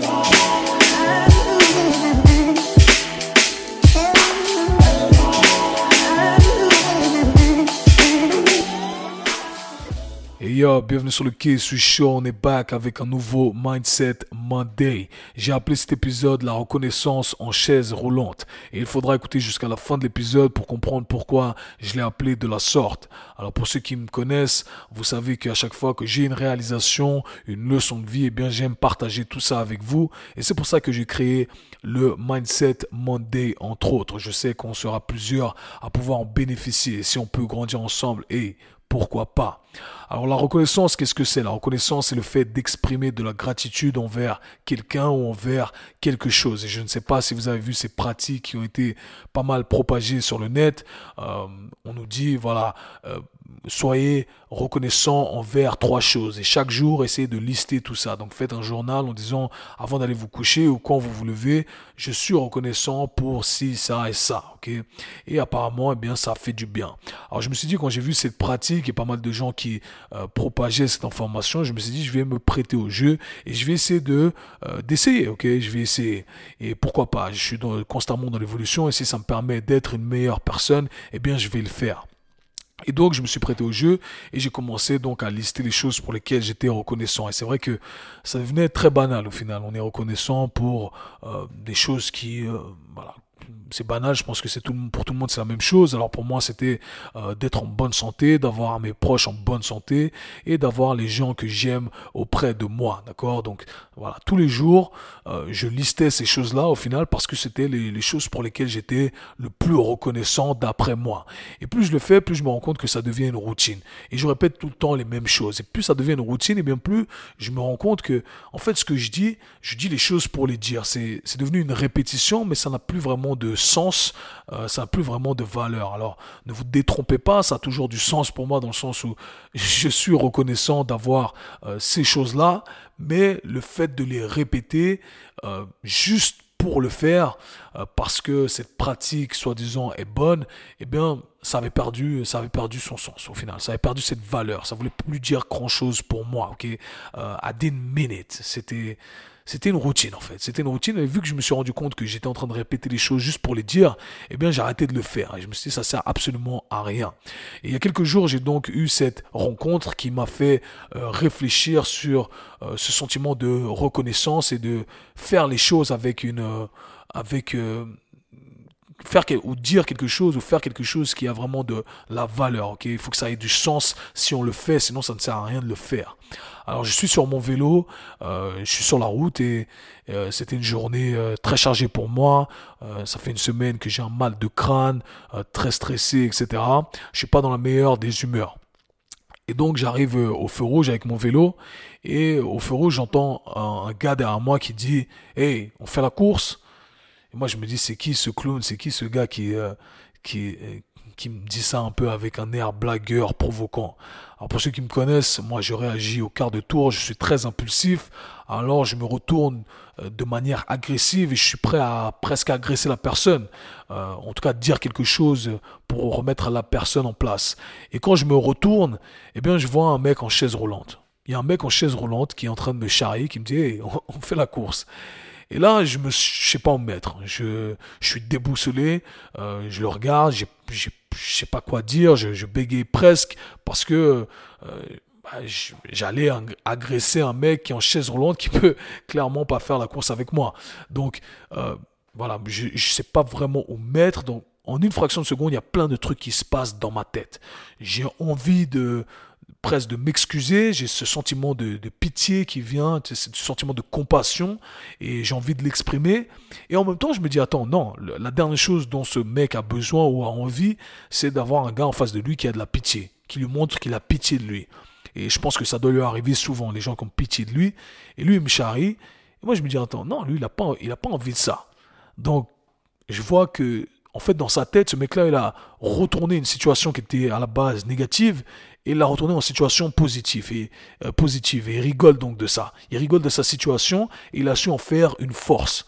today. Yo, bienvenue sur le quai, je chaud, on est back avec un nouveau Mindset Monday. J'ai appelé cet épisode la reconnaissance en chaise roulante. Et il faudra écouter jusqu'à la fin de l'épisode pour comprendre pourquoi je l'ai appelé de la sorte. Alors pour ceux qui me connaissent, vous savez qu'à chaque fois que j'ai une réalisation, une leçon de vie, eh bien j'aime partager tout ça avec vous. Et c'est pour ça que j'ai créé le Mindset Monday, entre autres. Je sais qu'on sera plusieurs à pouvoir en bénéficier. Si on peut grandir ensemble et pourquoi pas Alors la reconnaissance, qu'est-ce que c'est? La reconnaissance, c'est le fait d'exprimer de la gratitude envers quelqu'un ou envers quelque chose. Et je ne sais pas si vous avez vu ces pratiques qui ont été pas mal propagées sur le net. Euh, on nous dit, voilà, euh, soyez reconnaissant envers trois choses et chaque jour essayez de lister tout ça. Donc faites un journal en disant avant d'aller vous coucher ou quand vous vous levez, je suis reconnaissant pour ci, ça et ça, ok? Et apparemment, eh bien, ça fait du bien. Alors je me suis dit quand j'ai vu cette pratique et pas mal de gens qui euh, propageaient cette information, je me suis dit je vais me prêter au jeu et je vais essayer de euh, d'essayer, ok? Je vais essayer et pourquoi pas? Je suis constamment dans l'évolution et si ça me permet d'être une meilleure personne, eh bien je vais le faire. Et donc, je me suis prêté au jeu et j'ai commencé donc à lister les choses pour lesquelles j'étais reconnaissant. Et c'est vrai que ça devenait très banal au final. On est reconnaissant pour euh, des choses qui, euh, voilà, c'est banal, je pense que c'est tout pour tout le monde c'est la même chose. Alors pour moi c'était euh, d'être en bonne santé, d'avoir mes proches en bonne santé et d'avoir les gens que j'aime auprès de moi, d'accord? Donc voilà, tous les jours euh, je listais ces choses-là au final parce que c'était les, les, choses pour lesquelles j'étais le plus reconnaissant d'après moi. Et plus je le fais, plus je me rends compte que ça devient une routine. Et je répète tout le temps les mêmes choses. Et plus ça devient une routine, et bien plus je me rends compte que en fait ce que je dis, je dis les choses pour les dire. C'est devenu une répétition, mais ça n'a plus vraiment de sens, euh, ça n'a plus vraiment de valeur. Alors ne vous détrompez pas, ça a toujours du sens pour moi dans le sens où je suis reconnaissant d'avoir euh, ces choses-là, mais le fait de les répéter euh, juste pour le faire, parce que cette pratique soi-disant est bonne, eh bien, ça avait perdu, ça avait perdu son sens au final. Ça avait perdu cette valeur. Ça voulait plus dire grand chose pour moi. Ok, à des minutes, c'était c'était une routine en fait. C'était une routine et vu que je me suis rendu compte que j'étais en train de répéter les choses juste pour les dire, eh bien j'ai arrêté de le faire. Et je me suis dit ça sert absolument à rien. Et il y a quelques jours, j'ai donc eu cette rencontre qui m'a fait euh, réfléchir sur euh, ce sentiment de reconnaissance et de faire les choses avec une euh, avec faire ou dire quelque chose ou faire quelque chose qui a vraiment de la valeur. Ok, il faut que ça ait du sens si on le fait, sinon ça ne sert à rien de le faire. Alors je suis sur mon vélo, euh, je suis sur la route et euh, c'était une journée euh, très chargée pour moi. ça fait une semaine que j'ai un mal de crâne, très stressé, etc. Je suis pas dans la meilleure des humeurs. Et donc j'arrive au feu rouge avec mon vélo et au feu rouge j'entends un, un, gars derrière moi qui dit Hey, on fait la course? Moi je me dis c'est qui ce clown, c'est qui ce gars qui, qui, qui me dit ça un peu avec un air blagueur, provoquant? Alors pour ceux qui me connaissent, moi je réagis au quart de tour, je suis très impulsif, alors je me retourne euh, de manière agressive et je suis prêt à presque agresser la personne, euh, en tout cas dire quelque chose pour remettre la personne en place. Et quand je me retourne, eh bien je vois un mec en chaise roulante. Il y a un mec en chaise roulante qui est en train de me charrier, qui me dit on fait la course. Et là, je me, je sais pas où me mettre. Je, je suis déboussolé. Euh, je le regarde. J'ai, j'ai, je sais pas quoi dire. Je, je bégaye presque parce que euh, bah, j'allais agresser un mec qui est en chaise roulante qui peut clairement pas faire la course avec moi. Donc euh, voilà, je, je sais pas vraiment où mettre. Donc en une fraction de seconde, il y a plein de trucs qui se passent dans ma tête. J'ai envie de presque de m'excuser, j'ai ce sentiment de, pitié qui vient, ce sentiment de compassion, et j'ai envie de l'exprimer. Et en même temps, je me dis, attends, non, la dernière chose dont ce mec a besoin ou a envie, c'est d'avoir un gars en face de lui qui a de la pitié, qui lui montre qu'il a pitié de lui. Et je pense que ça doit lui arriver souvent, les gens qui ont pitié de lui. Et lui, il me charrie. Et moi, je me dis, attends, non, lui, il n'a pas, il pas envie de ça. Donc, je vois que en fait, dans sa tête, ce mec-là, il a retourné une situation qui était à la base négative et il l'a retourné en situation positive et euh, positive et il rigole donc de ça. Il rigole de sa situation et il a su en faire une force.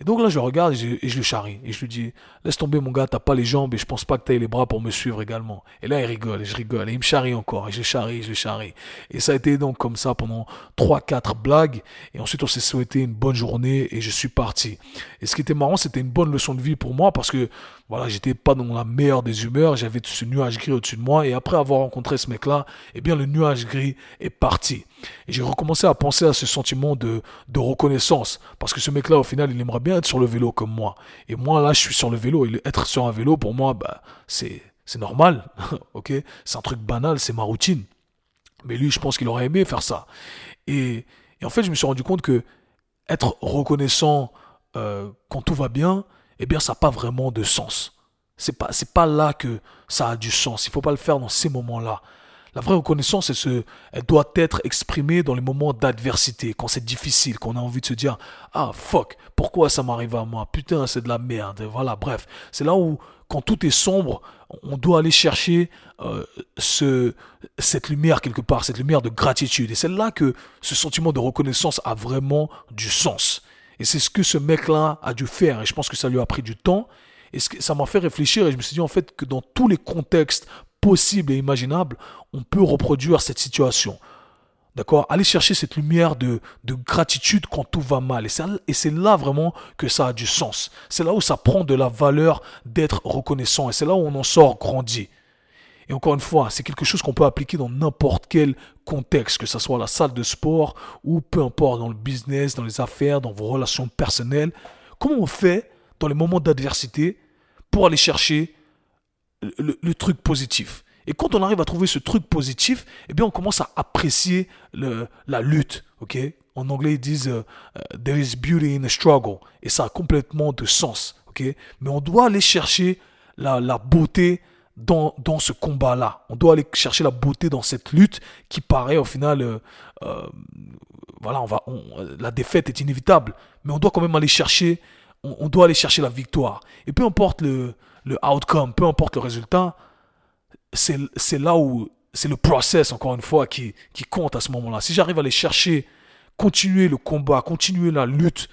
Et donc là, je regarde et je, le charrie. Et je lui dis, laisse tomber mon gars, t'as pas les jambes et je pense pas que t'aies les bras pour me suivre également. Et là, il rigole et je rigole. Et il me charrie encore. Et je le charrie, je le charrie. Et ça a été donc comme ça pendant 3-4 blagues. Et ensuite, on s'est souhaité une bonne journée et je suis parti. Et ce qui était marrant, c'était une bonne leçon de vie pour moi parce que, voilà, j'étais pas dans la meilleure des humeurs. J'avais ce nuage gris au-dessus de moi. Et après avoir rencontré ce mec-là, eh bien, le nuage gris est parti. Et j'ai recommencé à penser à ce sentiment de, reconnaissance. Parce que ce mec-là, au final, il aimerait bien être sur le vélo comme moi. Et moi, là, je suis sur le vélo. Et être sur un vélo, pour moi, bah, c'est, c'est normal. ok? C'est un truc banal, c'est ma routine. Mais lui, je pense qu'il aurait aimé faire ça. Et, et, en fait, je me suis rendu compte que être reconnaissant euh, quand tout va bien, eh bien, ça n'a pas vraiment de sens. C'est pas, c'est pas là que ça a du sens. Il faut pas le faire dans ces moments-là. La vraie reconnaissance, ce, elle doit être exprimée dans les moments d'adversité, quand c'est difficile, qu'on a envie de se dire Ah, fuck, pourquoi ça m'arrive à moi? Putain, c'est de la merde. Voilà, bref. C'est là où, quand tout est sombre, on doit aller chercher euh, ce, cette lumière quelque part, cette lumière de gratitude. Et c'est là que ce sentiment de reconnaissance a vraiment du sens. Et c'est ce que ce mec-là a dû faire. Et je pense que ça lui a pris du temps. Et ça m'a fait réfléchir et je me suis dit en fait que dans tous les contextes possible et imaginable, on peut reproduire cette situation. D'accord? Aller chercher cette lumière de, de gratitude quand tout va mal. Et c'est là vraiment que ça a du sens. C'est là où ça prend de la valeur d'être reconnaissant. Et c'est là où on en sort grandi. Et encore une fois, c'est quelque chose qu'on peut appliquer dans n'importe quel contexte, que ce soit la salle de sport ou peu importe dans le business, dans les affaires, dans vos relations personnelles. Comment on fait dans les moments d'adversité pour aller chercher le, truc positif. Et quand on arrive à trouver ce truc positif, eh bien, on commence à apprécier le, la lutte. ok? En anglais, ils disent euh, euh, There is beauty in the struggle. Et ça a complètement de sens. ok? Mais on doit aller chercher la, la beauté dans, dans ce combat-là. On doit aller chercher la beauté dans cette lutte qui paraît au final. Euh, voilà, on va, la défaite est inévitable. Mais on doit quand même aller chercher. on doit aller chercher la victoire. Et peu importe le, le outcome, peu importe le résultat, c'est là où c'est le process, encore une fois, qui, qui compte à ce moment-là. Si j'arrive à aller chercher, continuer le combat, continuer la lutte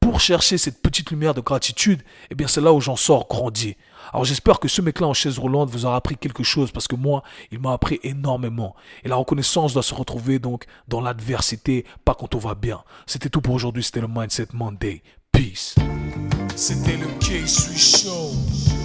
pour chercher cette petite lumière de gratitude, eh bien c'est là où j'en sors grandi. Alors j'espère que ce mec-là en chaise roulante vous aura appris quelque chose parce que moi, il m'a appris énormément. Et la reconnaissance doit se retrouver donc dans l'adversité, pas quand on va bien. C'était tout pour aujourd'hui, c'était le Mindset Monday. Peace. C'était le K-Sui Show.